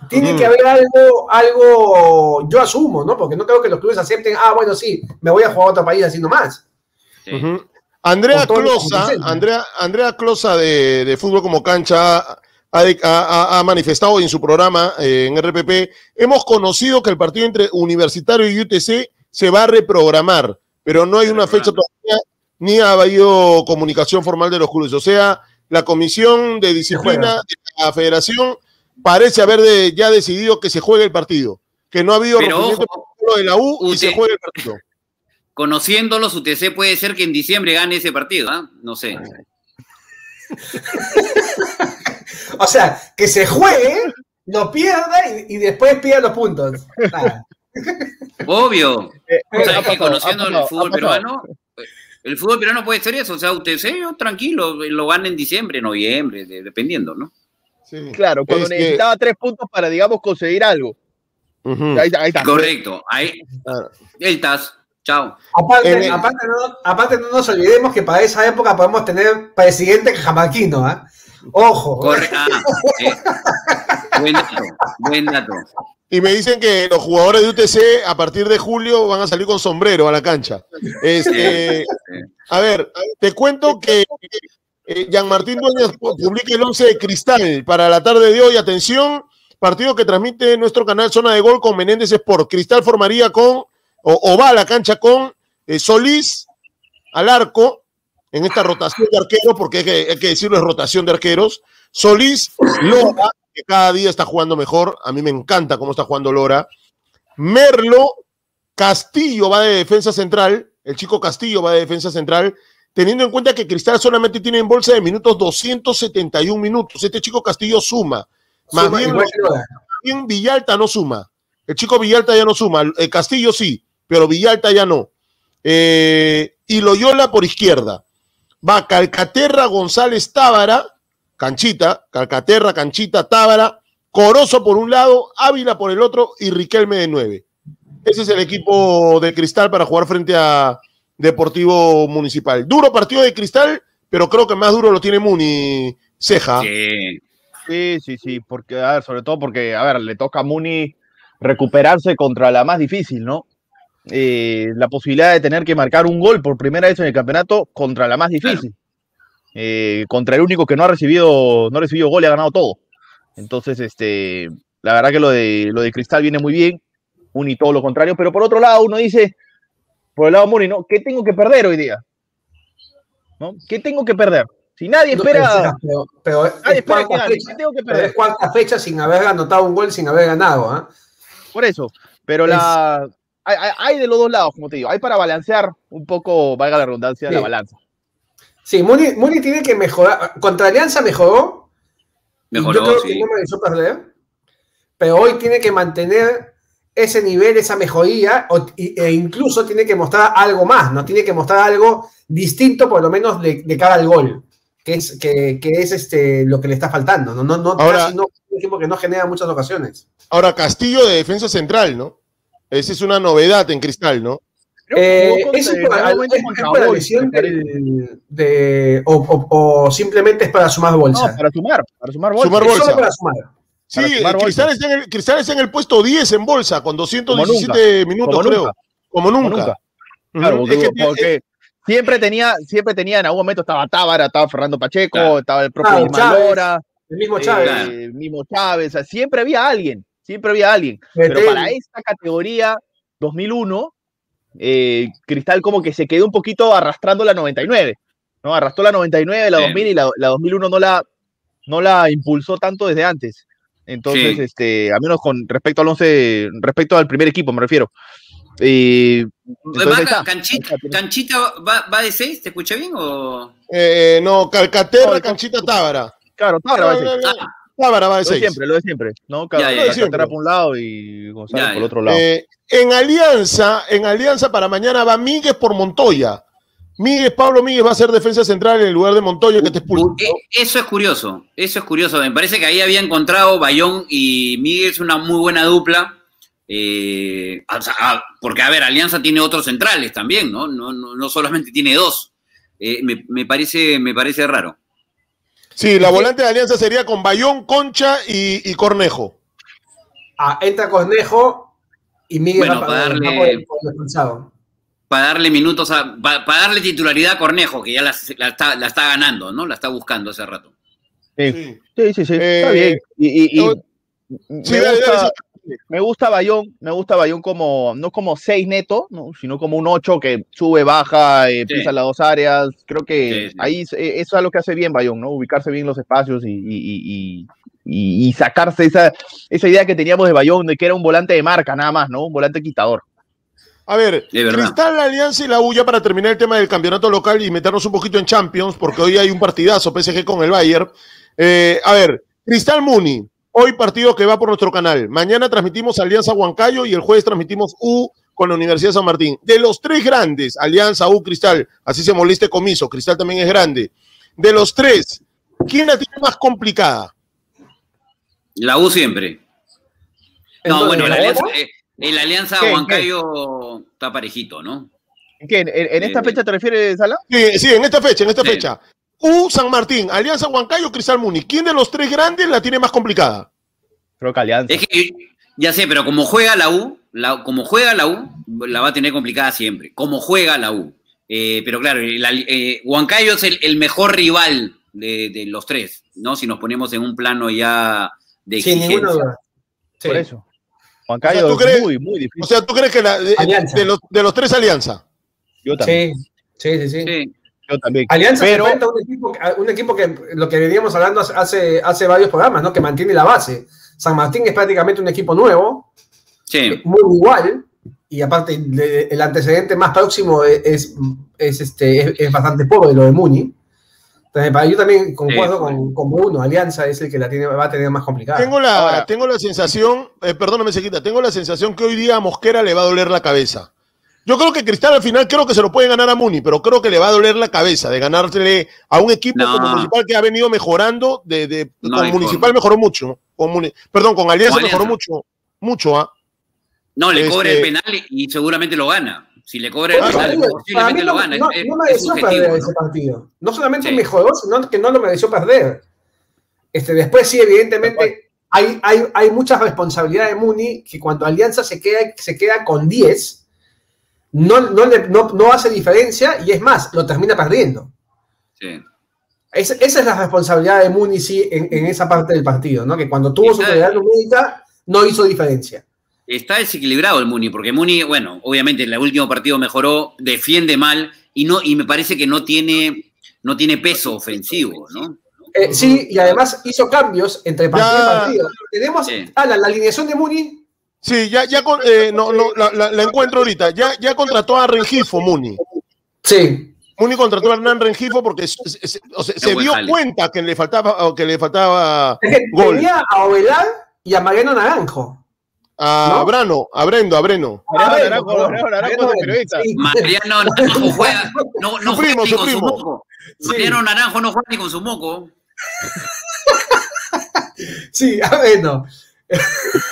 Speaker 7: Tiene que haber algo, algo, yo asumo, ¿no? Porque no creo que los clubes acepten, ah, bueno, sí, me voy a jugar a otro país así nomás.
Speaker 6: Sí.
Speaker 5: Andrea Closa. Andrea, Andrea Closa de, de Fútbol como Cancha ha manifestado en su programa eh, en RPP, hemos conocido que el partido entre Universitario y UTC se va a reprogramar, pero no hay una fecha todavía, ni ha habido comunicación formal de los clubes. O sea, la Comisión de Disciplina de la Federación parece haber de- ya decidido que se juegue el partido, que no ha habido de la U y se
Speaker 6: UT
Speaker 5: juegue el partido.
Speaker 6: Conociéndolos, UTC puede ser que en diciembre gane ese partido, ¿ah? No sé. (laughs)
Speaker 7: O sea, que se juegue, lo pierda y, y después pida los puntos. Nada.
Speaker 6: Obvio.
Speaker 8: Eh,
Speaker 6: O sea, es que
Speaker 8: pasado,
Speaker 6: conociendo
Speaker 8: pasado,
Speaker 6: el fútbol peruano, el fútbol peruano puede ser eso. O sea, UTC, yo, tranquilo, lo gana en diciembre, noviembre, de- dependiendo, ¿no?
Speaker 5: Sí.
Speaker 8: Claro, cuando
Speaker 5: Es que-
Speaker 8: necesitaba tres puntos para, digamos, conseguir algo. Ahí, está, ahí está.
Speaker 6: Correcto. Ahí,
Speaker 5: Claro.
Speaker 6: el TAS. Chao.
Speaker 7: Aparte,
Speaker 5: En el-
Speaker 7: aparte, no, aparte no nos olvidemos que para esa época podemos tener presidente jamaiquino, ¿ah? Ojo.
Speaker 6: Corre. Ah, eh. Buen dato. Buen dato.
Speaker 5: Y me dicen que los jugadores de UTC a partir de julio van a salir con sombrero a la cancha. Este, a ver, te cuento que eh, Jean Martín Dueñas pu- publica el 11 de cristal para la tarde de hoy. Atención, partido que transmite nuestro canal Zona de Gol con Menéndez Sport. Cristal formaría con, o, o va a la cancha con eh, Solís al arco en esta rotación de arqueros, porque hay que, hay que decirlo, es rotación de arqueros. Solís, Lora, que cada día está jugando mejor. A mí me encanta cómo está jugando Lora. Merlo, Castillo va de defensa central. El chico Castillo va de defensa central. Teniendo en cuenta que Cristal solamente tiene en bolsa de minutos 271 minutos. Este chico Castillo suma. Bien, más bien Villalta no suma. El chico Villalta ya no suma. El Castillo sí, pero Villalta ya no. Eh, y Loyola por izquierda. Va Calcaterra, González, Tábara, Canchita, Calcaterra, Canchita, Tábara, Corozo por un lado, Ávila por el otro y Riquelme de nueve. Ese es el equipo de Cristal para jugar frente a Deportivo Municipal. Duro partido de Cristal, pero creo que más duro lo tiene Muni Ceja.
Speaker 6: Sí.
Speaker 8: Sí, sí, sí, porque, a ver, sobre todo porque, a ver, le toca a Muni recuperarse contra la más difícil, ¿no? Eh, la posibilidad de tener que marcar un gol por primera vez en el campeonato contra la más difícil. Eh, contra el único que no ha recibido, no ha recibido gol y ha ganado todo. Entonces, este, la verdad que lo de, lo de Cristal viene muy bien, Muni todo lo contrario, pero por otro lado uno dice, por el lado Muni, ¿no? ¿Qué tengo que perder hoy día? ¿No? ¿Qué tengo que perder? Si nadie
Speaker 7: No,
Speaker 8: espera,
Speaker 7: pero, pero
Speaker 8: nadie
Speaker 7: es
Speaker 8: espera que
Speaker 7: cuarta
Speaker 8: gane,
Speaker 7: fecha,
Speaker 8: ¿qué tengo que perder?
Speaker 7: es cuarta fecha sin haber anotado un gol, sin haber ganado. ¿ah?
Speaker 8: Por eso, pero
Speaker 7: Es-
Speaker 8: la hay, hay- hay de los dos lados, como te digo, hay para balancear un poco, valga la redundancia, la
Speaker 7: Sí.
Speaker 8: balanza.
Speaker 7: Sí, Muni, Muni tiene que mejorar. Contra Alianza mejoró.
Speaker 6: Mejoró,
Speaker 7: yo creo que
Speaker 6: sí.
Speaker 7: no perder. Pero hoy tiene que mantener ese nivel, esa mejoría, o- e incluso tiene que mostrar algo más, ¿no? Tiene que mostrar algo distinto, por lo menos, de, de cara al gol. Que es, que, que es este, lo que le está faltando. No, no, no,
Speaker 5: Ahora-
Speaker 7: casi no, un equipo que no genera muchas ocasiones.
Speaker 5: Ahora, Castillo de defensa central, ¿no? Esa es una novedad en Cristal, ¿no?
Speaker 8: Creo que
Speaker 7: Eh, ¿Eso es
Speaker 8: algún
Speaker 7: es- lesión de, o, o- o simplemente es para sumar bolsa?
Speaker 8: No, para sumar, para sumar bolsa.
Speaker 5: Sumar bolsa.
Speaker 7: solo para sumar.
Speaker 5: Sí,
Speaker 8: Para
Speaker 5: eh, Cristal está, en el, Cristal está en el puesto 10 en bolsa, con 217 minutos,
Speaker 8: Como
Speaker 5: creo.
Speaker 8: nunca.
Speaker 5: Como nunca.
Speaker 8: Como nunca.
Speaker 5: Ujú.
Speaker 8: Claro, porque,
Speaker 5: Es que tiene-
Speaker 8: porque siempre tenía, siempre tenía, en algún momento estaba Tábara, estaba Fernando Pacheco,
Speaker 6: Claro.
Speaker 8: estaba el propio
Speaker 7: Claro, Chávez.
Speaker 8: Lora,
Speaker 7: El mismo
Speaker 8: eh,
Speaker 7: Chávez.
Speaker 8: El mismo Chávez, o sea, siempre había alguien, siempre había alguien.
Speaker 7: Betel.
Speaker 8: Pero para esta categoría 2001, eh, Cristal como que se quedó un poquito arrastrando la 99, ¿no? Arrastró la 99, la
Speaker 6: Sí.
Speaker 8: 2000 y la, la 2001 no la, no la impulsó tanto desde antes. Entonces,
Speaker 6: Sí.
Speaker 8: este, a menos con respecto al 11, respecto al primer equipo, me refiero. Eh, entonces,
Speaker 6: Va-
Speaker 8: está.
Speaker 6: Canchita. Canchita va, va de 6, ¿te escuché bien? O...
Speaker 5: eh, no, Calcaterra,
Speaker 8: No,
Speaker 5: Canchita, Tábara.
Speaker 8: Claro, Tábara va a ser.
Speaker 6: Ah,
Speaker 5: Tábara va de
Speaker 8: Lo de
Speaker 5: 6.
Speaker 8: siempre, lo de siempre, ¿no? Cada,
Speaker 6: Ya, ya,
Speaker 8: cada
Speaker 5: ya. Siempre.
Speaker 8: cartera por un lado y Gonzalo
Speaker 6: Ya,
Speaker 8: por otro lado.
Speaker 5: Eh, en Alianza, en Alianza para mañana va Míguez por Montoya. Míguez, Pablo Míguez va a ser defensa central en el lugar de Montoya que te expulsó.
Speaker 6: Eh, Eso es curioso, eso es curioso. Me parece que ahí había encontrado Bayón y Miguel es una muy buena dupla. Eh, o sea, ah, porque, a ver, Alianza tiene otros centrales también, ¿no? No, no, no solamente tiene dos. Eh, me, me parece, me parece raro.
Speaker 5: Sí, la volante de Alianza sería con Bayón, Concha y, y Cornejo.
Speaker 7: Ah, entra Cornejo y Miguel
Speaker 6: Bueno,
Speaker 7: va
Speaker 6: para
Speaker 7: va
Speaker 6: darle-
Speaker 7: por el- por el expulsado.
Speaker 6: Para darle minutos, a, pa- para, darle titularidad a Cornejo, que ya la, la está, la está ganando, ¿no? La está buscando hace rato.
Speaker 8: Sí,
Speaker 5: Sí.
Speaker 8: sí, sí, sí,
Speaker 5: Eh,
Speaker 8: está bien. Y, y- y
Speaker 5: no-
Speaker 8: me,
Speaker 5: Sí, dale,
Speaker 8: gusta,
Speaker 5: dale,
Speaker 8: me gusta Bayón, me gusta Bayón como, no como 6 neto, ¿no? sino como un 8 que sube, baja, eh,
Speaker 6: Sí.
Speaker 8: pisa las dos áreas. Creo que
Speaker 6: Sí, sí.
Speaker 8: ahí eh, eso es lo que hace bien Bayón, ¿no? Ubicarse bien en los espacios y, y- y- y- y- y sacarse esa, esa idea que teníamos de Bayón, de que era un volante de marca, nada más, ¿no? Un volante quitador.
Speaker 5: A ver. Cristal, la Alianza y la U ya para terminar el tema del campeonato local y meternos un poquito en Champions, porque hoy hay un partidazo PSG con el Bayern. Eh, a ver, Cristal Muni, hoy partido que va por nuestro canal. Mañana transmitimos Alianza Huancayo y el jueves transmitimos U con la Universidad de San Martín. De los tres grandes, Alianza, U, Cristal, así se moleste Comiso, Cristal también es grande. De los tres, ¿quién la tiene más complicada?
Speaker 6: La U siempre. No,
Speaker 7: Entonces,
Speaker 6: bueno, la alianza, eh, el Alianza
Speaker 8: ¿Qué,
Speaker 6: Huancayo está parejito, ¿no?
Speaker 8: ¿Qué, en, en esta
Speaker 6: Eh,
Speaker 8: fecha te refieres, Sala?
Speaker 5: Sí, sí, en esta fecha, en esta
Speaker 6: Sí.
Speaker 5: fecha. U, San Martín, Alianza Huancayo, Cristal Muni. ¿Quién de los tres grandes la tiene más complicada?
Speaker 8: Creo que Alianza.
Speaker 6: Es que ya sé, pero como juega la U, la- como juega la U, la va a tener complicada siempre. Como juega la U. Eh, pero claro, Ali- eh, Huancayo es el, el mejor rival de, de los tres, ¿no? Si nos ponemos en un plano ya de
Speaker 7: Sin ninguna
Speaker 6: exigencia.
Speaker 7: duda. Sí.
Speaker 8: Por eso. Juan
Speaker 5: O sea,
Speaker 8: Cayo
Speaker 5: ¿tú
Speaker 8: es muy, muy
Speaker 5: O
Speaker 8: difícil.
Speaker 5: sea, ¿tú crees que la- de,
Speaker 7: Alianza.
Speaker 5: de los, de los tres alianza?
Speaker 8: Yo también.
Speaker 7: Sí, sí, sí. sí.
Speaker 6: Sí.
Speaker 8: Yo también.
Speaker 7: Alianza
Speaker 8: Pero,
Speaker 7: se enfrenta a un equipo, un equipo que lo que veníamos hablando hace- hace, varios programas, ¿no? Que mantiene la base. San Martín es prácticamente un equipo nuevo,
Speaker 6: Sí.
Speaker 7: muy igual, y aparte el antecedente más próximo es, es, es, este, es, es bastante pobre, lo de Muni. Entonces, para- yo también concuerdo
Speaker 6: Sí.
Speaker 7: con, con Bruno, Alianza es el que la tiene, va a tener más complicada.
Speaker 5: Tengo la,
Speaker 8: Ahora-
Speaker 5: tengo la sensación, eh, perdóname, Sequita, tengo la sensación que hoy día a Mosquera le va a doler la cabeza. Yo creo que Cristal al final creo que se lo puede ganar a Muni, pero creo que le va a doler la cabeza de ganársele a un equipo
Speaker 6: No.
Speaker 5: como Municipal que ha venido mejorando. De, de-
Speaker 6: No
Speaker 5: con Municipal
Speaker 6: forma.
Speaker 5: mejoró mucho. Con Muni- perdón, con Alianza
Speaker 6: Con
Speaker 5: mejoró mucho. Mucho, ¿ah?
Speaker 6: No, le
Speaker 5: Este-
Speaker 6: cobra el penal y seguramente lo gana. Si le cobra el penal,
Speaker 7: mí, para mí
Speaker 6: posiblemente
Speaker 7: no,
Speaker 6: lo gana.
Speaker 7: no- no mereció perder ese partido. No solamente
Speaker 6: Sí.
Speaker 7: mejoró, sino que no lo mereció perder. Este, después sí, evidentemente, hay, hay, hay mucha responsabilidad de Muni que cuando Alianza se queda, se queda con 10, no, no, le- no, no hace diferencia y es más, lo termina perdiendo.
Speaker 6: Sí.
Speaker 7: Es- esa es la responsabilidad de Muni, sí, en, en esa parte del partido, ¿no? Que cuando tuvo
Speaker 6: Está-
Speaker 7: superioridad numérica, no hizo diferencia.
Speaker 6: Está desequilibrado el Muni, porque Muni, bueno, obviamente en el último partido mejoró, defiende mal y no y me parece que no tiene no tiene peso ofensivo, ¿no?
Speaker 7: Eh, sí, y además hizo cambios entre partido
Speaker 5: Ya.
Speaker 7: y partido. Tenemos
Speaker 6: Sí.
Speaker 7: ah, la, la alineación de Muni.
Speaker 5: Sí, ya, ya con- eh, no, no, la, la- la encuentro ahorita. Ya, ya contrató a Rengifo, Muni.
Speaker 7: Sí,
Speaker 5: Muni contrató a Hernán Rengifo porque o sea, se
Speaker 6: buen
Speaker 5: dio
Speaker 6: jale.
Speaker 5: cuenta que le faltaba, o que le faltaba
Speaker 7: Es que
Speaker 5: Gol.
Speaker 7: tenía a Ovelar y a Mariano Naranjo.
Speaker 5: a
Speaker 7: ¿No?
Speaker 5: Brano, a Brendo, a Breno.
Speaker 8: Mariano Naranjo, periodista.
Speaker 6: Mariano (laughs) juega, no, no
Speaker 5: Su
Speaker 6: juega
Speaker 5: primo,
Speaker 6: ni con su
Speaker 5: primo.
Speaker 6: moco.
Speaker 7: Sí.
Speaker 6: Mariano Naranjo no juega ni con su moco.
Speaker 7: Sí, a ver, no. (laughs)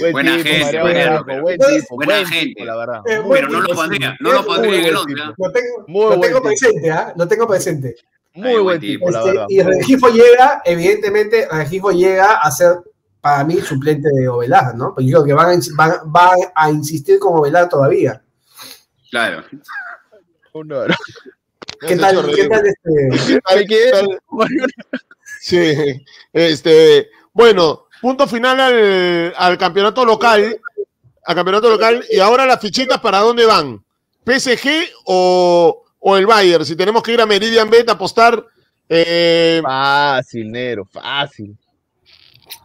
Speaker 8: Buen
Speaker 6: Buena
Speaker 8: tipo,
Speaker 6: gente,
Speaker 8: Mariano
Speaker 6: pero-
Speaker 8: buen
Speaker 7: Buena
Speaker 8: tipo,
Speaker 6: buena
Speaker 8: buen
Speaker 6: gente.
Speaker 8: tipo, la verdad.
Speaker 7: Eh,
Speaker 6: Pero no lo pondría, no lo pondría en el
Speaker 8: buen
Speaker 6: 11. ¿ah?
Speaker 7: Lo tengo,
Speaker 8: Muy
Speaker 7: lo
Speaker 8: buen
Speaker 7: tengo presente, ¿ah? Lo tengo presente.
Speaker 8: Muy
Speaker 6: Ay,
Speaker 8: buen tipo,
Speaker 6: tipo,
Speaker 8: la
Speaker 7: Este,
Speaker 8: verdad.
Speaker 7: y Regifo llega, evidentemente, Regifo llega a ser, para mí, suplente de Ovelar, ¿no? Porque yo creo que van a, van, van a insistir con Ovelar todavía.
Speaker 6: Claro.
Speaker 8: Uno-
Speaker 7: ¿Qué tal, qué tal este?
Speaker 5: ¿Qué
Speaker 8: ¿Qué?
Speaker 5: tal? Sí, este, bueno, punto final al, al campeonato local, al campeonato local, y ahora las fichitas para dónde van, PSG o, o el Bayern, si tenemos que ir a Meridian Bet a apostar, eh,
Speaker 8: Fácil, negro, fácil.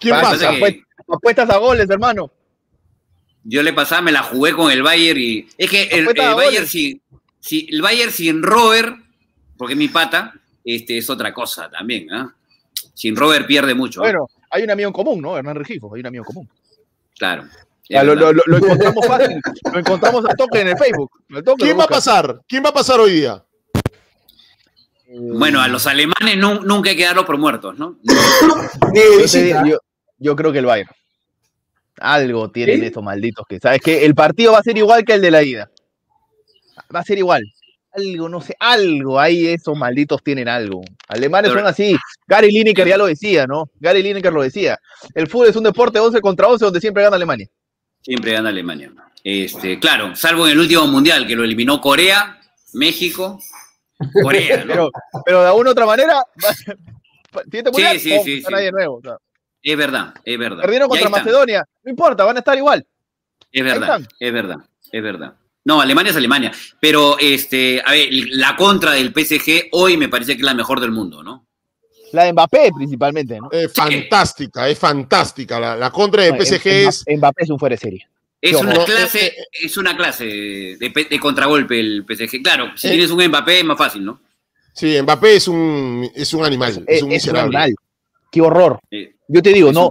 Speaker 5: ¿quién
Speaker 6: Pasa
Speaker 5: pasa?
Speaker 6: que-
Speaker 8: Apuestas, a goles, hermano.
Speaker 6: Yo le pasaba, me la jugué con el Bayern y. Es que el, Bayern sin, si, el Bayern sin Robert, porque es mi pata, este es otra cosa también, ¿ah? Sin Robert pierde mucho. ¿ah?
Speaker 8: Bueno, hay un amigo en común, ¿no? Hernán Regifo, hay un amigo en común.
Speaker 6: Claro.
Speaker 8: Ya, lo,
Speaker 6: verdad.
Speaker 8: lo- lo encontramos fácil, lo encontramos al toque en el Facebook. al toque
Speaker 5: ¿Quién va a pasar? ¿Quién va a pasar hoy día?
Speaker 6: Bueno, a los alemanes nu- nunca hay que darlos por muertos, ¿no? (coughs)
Speaker 8: Yo, digo, yo- yo creo que el Bayern. Algo tienen
Speaker 7: ¿Sí?
Speaker 8: estos malditos que, ¿sabes que El partido va a ser igual que el de la ida. Va a ser igual. Algo, no sé, algo ahí esos malditos tienen algo. Alemanes son así. Gary Lineker ya lo decía, ¿no? Gary Lineker lo decía. El fútbol es un deporte 11 contra 11 donde siempre gana Alemania.
Speaker 6: Siempre gana Alemania. Este, claro, salvo en el último mundial que lo eliminó Corea, México, Corea, ¿no? (laughs)
Speaker 8: Pero, pero de alguna u otra manera, (laughs) siguiente
Speaker 6: Sí, sí, sí,
Speaker 8: gana
Speaker 6: sí.
Speaker 8: de nuevo. o sea,
Speaker 6: Es verdad, es verdad.
Speaker 8: perdieron contra. Macedonia. No importa, van a estar igual.
Speaker 6: Es verdad, es verdad, es verdad. No, Alemania es Alemania. Pero, este, a ver, la contra del PSG hoy me parece que es la mejor del mundo, ¿no?
Speaker 8: La de Mbappé principalmente, ¿no?
Speaker 5: Es fantástica, es fantástica. La, la contra de
Speaker 8: No,
Speaker 5: PSG es.
Speaker 8: Mbappé es un fuera de serie.
Speaker 6: Es
Speaker 8: Yo
Speaker 6: una
Speaker 5: no,
Speaker 6: clase,
Speaker 5: eh,
Speaker 6: es una clase de, pe- de contragolpe el PSG. Claro, si
Speaker 5: Eh.
Speaker 6: tienes un Mbappé es más fácil, ¿no?
Speaker 5: Sí, Mbappé es un, es un animal, es,
Speaker 8: Es,
Speaker 5: un
Speaker 8: es un
Speaker 5: miserable.
Speaker 8: animal. Qué horror.
Speaker 6: Eh,
Speaker 8: Yo te digo, no,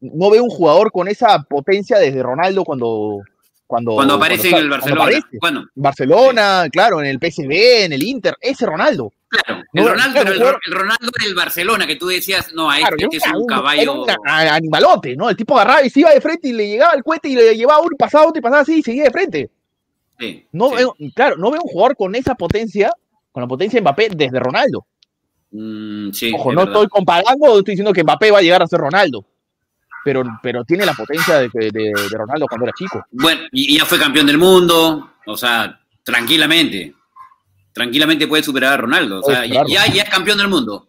Speaker 8: no veo un jugador con esa potencia desde Ronaldo cuando. Cuando,
Speaker 6: cuando aparece en el Barcelona.
Speaker 8: aparece.
Speaker 6: Bueno,
Speaker 8: Barcelona, claro, en el PSV, en el Inter, ese Ronaldo.
Speaker 6: claro,
Speaker 8: No,
Speaker 6: el Ronaldo,
Speaker 8: claro,
Speaker 6: el, el Ronaldo del Barcelona, que tú decías, no, a
Speaker 8: Claro,
Speaker 6: este,
Speaker 8: era
Speaker 6: es un
Speaker 8: un-
Speaker 6: caballo.
Speaker 8: era un animalote, ¿no? El tipo agarraba y se iba de frente y le llegaba el cohete y le llevaba uno y pasaba otro y pasaba así y seguía de frente.
Speaker 6: Sí,
Speaker 8: No
Speaker 6: sí.
Speaker 8: veo, claro, no veo un jugador con esa potencia, con la potencia de Mbappé desde Ronaldo.
Speaker 6: Mm, sí,
Speaker 8: Ojo,
Speaker 6: es
Speaker 8: no
Speaker 6: verdad.
Speaker 8: estoy comparando, estoy diciendo que Mbappé va a llegar a ser Ronaldo. Pero, pero tiene la potencia de, de- de Ronaldo cuando era chico.
Speaker 6: Bueno, y, ya fue campeón del mundo, o sea, tranquilamente. Tranquilamente puede superar a Ronaldo. O sea, ya, ya, ya es campeón del mundo.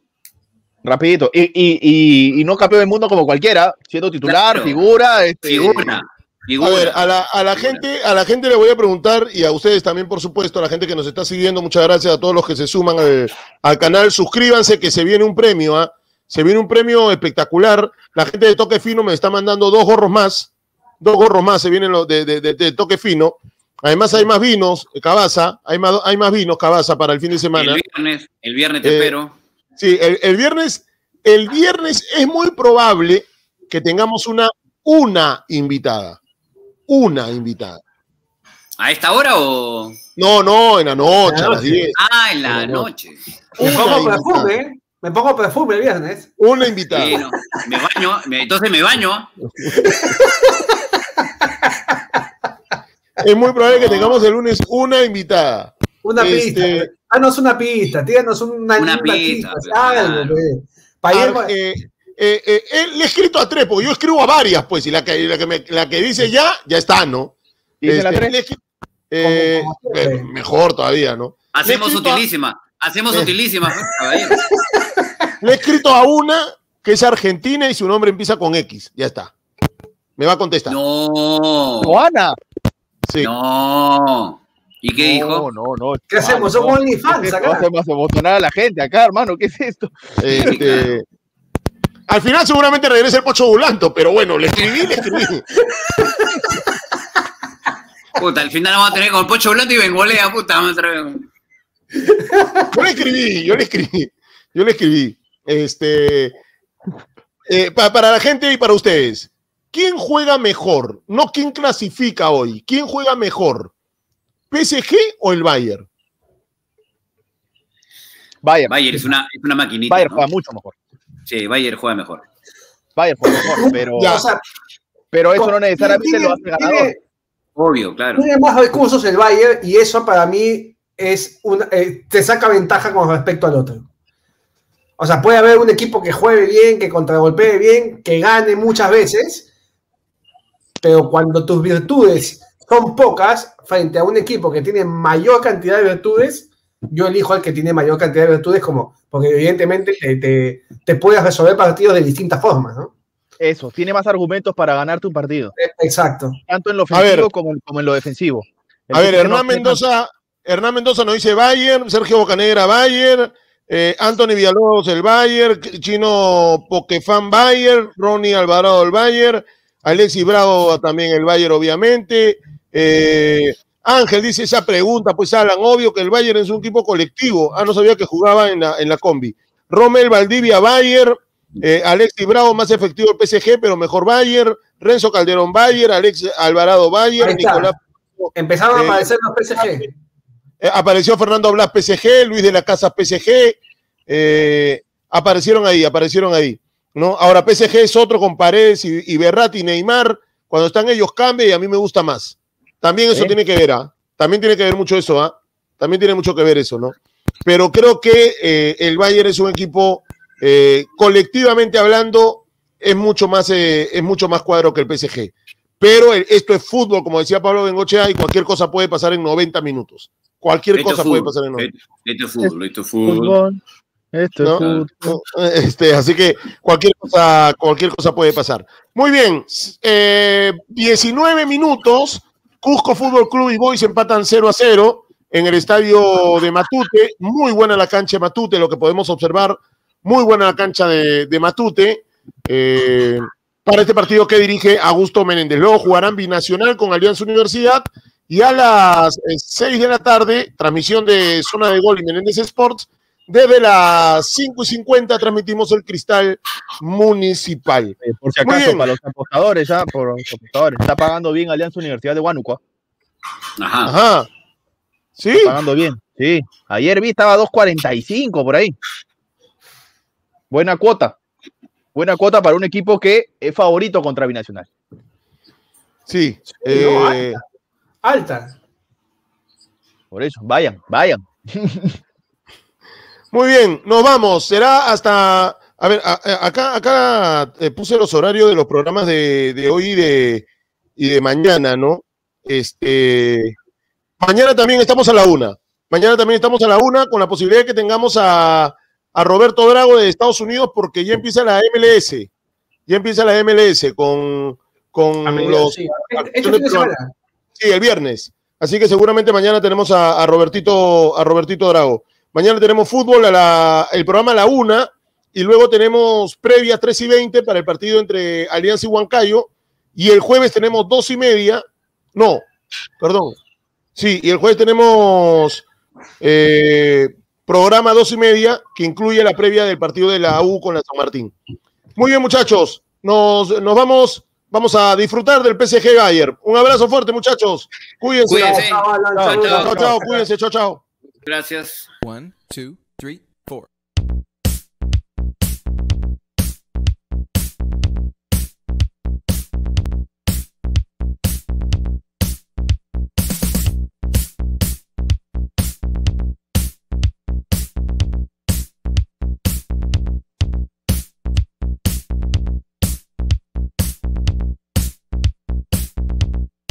Speaker 8: Rapidito. Y, y, y, y no campeón del mundo como cualquiera, siendo titular,
Speaker 6: Claro.
Speaker 8: figura. Este,
Speaker 6: Figura.
Speaker 5: A
Speaker 6: Figura.
Speaker 5: ver, a la, a la gente, a la gente le voy a preguntar, y a ustedes también, por supuesto, a la gente que nos está siguiendo, muchas gracias a todos los que se suman al, al canal. Suscríbanse que se viene un premio, ¿ah? Se viene un premio espectacular. La gente de Toque Fino me está mandando dos gorros más. Dos gorros más se vienen los de, de- de- de Toque Fino. Además hay más vinos, Cabaza, hay más, hay más vinos, Cabaza, para el fin de semana.
Speaker 6: El viernes, el viernes te
Speaker 5: Eh,
Speaker 6: espero.
Speaker 5: Sí, el, el viernes, el viernes es muy probable que tengamos una, una invitada. Una invitada.
Speaker 6: ¿A esta hora o...?
Speaker 5: No, no, en la noche, a las
Speaker 7: noche.
Speaker 5: 10.
Speaker 6: Ah, en la
Speaker 5: No, no.
Speaker 6: noche.
Speaker 5: Una
Speaker 7: perfume, ¿eh? Me pongo perfume el viernes.
Speaker 5: Una invitada.
Speaker 6: Sí, no. Me baño, me- entonces me baño. (laughs)
Speaker 5: Es muy probable que tengamos el lunes una invitada.
Speaker 7: Una
Speaker 5: Este-
Speaker 7: pista. Danos una pista, tíranos una,
Speaker 6: Una
Speaker 7: una
Speaker 6: pista,
Speaker 7: algo,
Speaker 6: claro.
Speaker 7: Pa' ir-
Speaker 5: Ah, eh, eh, eh, eh, le he escrito a tres, porque yo escribo a varias, pues, y la que, la que, me- la que dice ya, ya está, ¿no?
Speaker 8: Dice la
Speaker 5: Este,
Speaker 8: tres.
Speaker 5: le eh,
Speaker 7: Como- como siempre.
Speaker 5: eh, mejor todavía, ¿no?
Speaker 6: Hacemos
Speaker 5: a-
Speaker 6: utilísima. Hacemos
Speaker 5: Eh.
Speaker 6: utilísima, pues. (laughs)
Speaker 5: Le he escrito a una que es argentina y su nombre empieza con X. Ya está. Me va a contestar.
Speaker 6: No.
Speaker 8: Juana.
Speaker 5: Sí.
Speaker 6: No. ¿Y qué dijo?
Speaker 8: No, no, no.
Speaker 7: ¿Qué hacemos? Somos OnlyFans acá.
Speaker 8: Hacemos emocionar a la gente acá, hermano. ¿Qué es esto?
Speaker 5: Este, al final seguramente regresa el Pocho Bulanto, pero bueno, le escribí, le escribí.
Speaker 6: Puta, al final vamos a tener con Pocho Blanco y Bengolea, puta. Vamos a traer... (laughs)
Speaker 5: Yo le escribí, yo le escribí, yo le escribí. Este, eh, pa- para la gente y para ustedes, ¿quién juega mejor? No quién clasifica hoy, ¿quién juega mejor? ¿PSG o el Bayern?
Speaker 8: Bayern.
Speaker 6: Bayer es una, es una maquinita.
Speaker 8: Bayern
Speaker 6: ¿no?
Speaker 8: juega mucho mejor.
Speaker 6: Sí, Bayer juega mejor.
Speaker 8: Bayern juega mejor, (laughs) pero,
Speaker 5: Ya.
Speaker 7: O sea,
Speaker 8: pero eso no necesariamente
Speaker 7: tiene-
Speaker 8: lo hace ganador.
Speaker 7: tiene-
Speaker 6: Obvio, claro.
Speaker 7: Tiene más recursos el Bayern y eso para mí es una, eh, te saca ventaja con respecto al otro. O sea, puede haber un equipo que juegue bien, que contragolpee bien, que gane muchas veces, pero cuando tus virtudes son pocas frente a un equipo que tiene mayor cantidad de virtudes, yo elijo al que tiene mayor cantidad de virtudes como, porque evidentemente te, te, te puedes resolver partidos de distintas formas, ¿no?
Speaker 8: Eso, tiene más argumentos para ganarte un partido,
Speaker 7: Exacto.
Speaker 8: tanto en lo ofensivo como, como en lo defensivo. El
Speaker 5: A ver, Hernán Mendoza, Hernán Mendoza nos dice Bayern, Sergio Bocanegra Bayern, eh, Anthony Villalobos el Bayern, Chino Pokefan Bayern, Ronnie Alvarado el Bayern, Alexis Bravo también el Bayern, obviamente. Eh, Ángel dice esa pregunta, pues Alan, obvio que el Bayern es un equipo colectivo. Ah, no sabía que jugaba en la, en la combi. Rommel Valdivia Bayern, eh, Alexis Bravo más efectivo el PSG, pero mejor Bayern, Renzo Calderón Bayern, Alex Alvarado Bayern. Nicolás
Speaker 7: Empezaron a
Speaker 5: Eh,
Speaker 7: aparecer los PSG.
Speaker 5: Eh, apareció Fernando Blas PSG, Luis de la Casa PSG, eh, aparecieron ahí, aparecieron ahí. ¿no? Ahora PSG es otro con Paredes y, y Berratti Neymar. Cuando están ellos cambia y a mí me gusta más. También eso
Speaker 8: ¿Eh?
Speaker 5: tiene que ver, ¿ah? También tiene que ver mucho eso, ¿ah? También tiene mucho que ver eso, ¿no? Pero creo que eh, el Bayern es un equipo, colectivamente hablando, es mucho más, eh, es mucho más cuadro que el PSG. Pero el- esto es fútbol, como decía Pablo Bengochea, y cualquier cosa puede pasar en 90 minutos. Cualquier
Speaker 6: Esto
Speaker 5: cosa puede pasar en 90
Speaker 6: Esto esto es fútbol, esto es fútbol.
Speaker 8: Esto
Speaker 5: ¿no?
Speaker 8: es fútbol.
Speaker 5: No, (laughs) Este, así que cualquier cosa, cualquier cosa puede pasar. Muy bien, eh, 19 minutos. Cusco Fútbol Club y Boys empatan 0 a 0 en el estadio de Matute. Muy buena la cancha de Matute, lo que podemos observar. Muy buena la cancha de, de Matute. Eh, para este partido que dirige Augusto Menéndez. Luego jugarán binacional con Alianza Universidad y a las 6 de la tarde, transmisión de Zona de Gol y Menéndez Sports. Desde las 5 y 50 transmitimos el cristal municipal.
Speaker 8: Eh, Por si acaso, para los apostadores, ya, por los apostadores. Está pagando bien Alianza Universidad de Huánuco. ¿ah?
Speaker 6: Ajá.
Speaker 5: Ajá. ¿Sí?
Speaker 8: Está pagando bien. Sí. Ayer vi, estaba a 2.45 por ahí. Buena cuota. Buena cuota para un equipo que es favorito contra Binacional.
Speaker 5: Sí.
Speaker 7: no,
Speaker 5: eh,
Speaker 7: Alta.
Speaker 8: Por eso, vayan, vayan.
Speaker 5: Muy bien, nos vamos. Será hasta. A ver, a- a- acá, acá eh, puse los horarios de los programas de, de hoy y de, y de mañana, ¿no? Este. Mañana también estamos a la una. Mañana también estamos a la una con la posibilidad de que tengamos a, a Roberto Drago de Estados Unidos porque ya empieza la MLS. Ya empieza la MLS con, con los.
Speaker 7: sí. Este- este fin de semana.
Speaker 5: Sí, el viernes. Así que seguramente mañana tenemos a, Robertito, a Robertito Drago. Mañana tenemos fútbol, a la, el programa a la una, y luego tenemos previa 3 y 20 para el partido entre Alianza y Huancayo. Y el jueves tenemos dos y media. No, perdón. Sí, y el jueves tenemos eh, programa dos y media que incluye la previa del partido de la U con la San Martín. Muy bien, muchachos. Nos, nos vamos, vamos a disfrutar del PSG Bayer. Un abrazo fuerte, muchachos. Cuídense.
Speaker 6: Cuídense.
Speaker 7: Chao,
Speaker 6: chao.
Speaker 5: Chao, chao, cuídense, chao, chao.
Speaker 6: Gracias.
Speaker 1: One, two, three.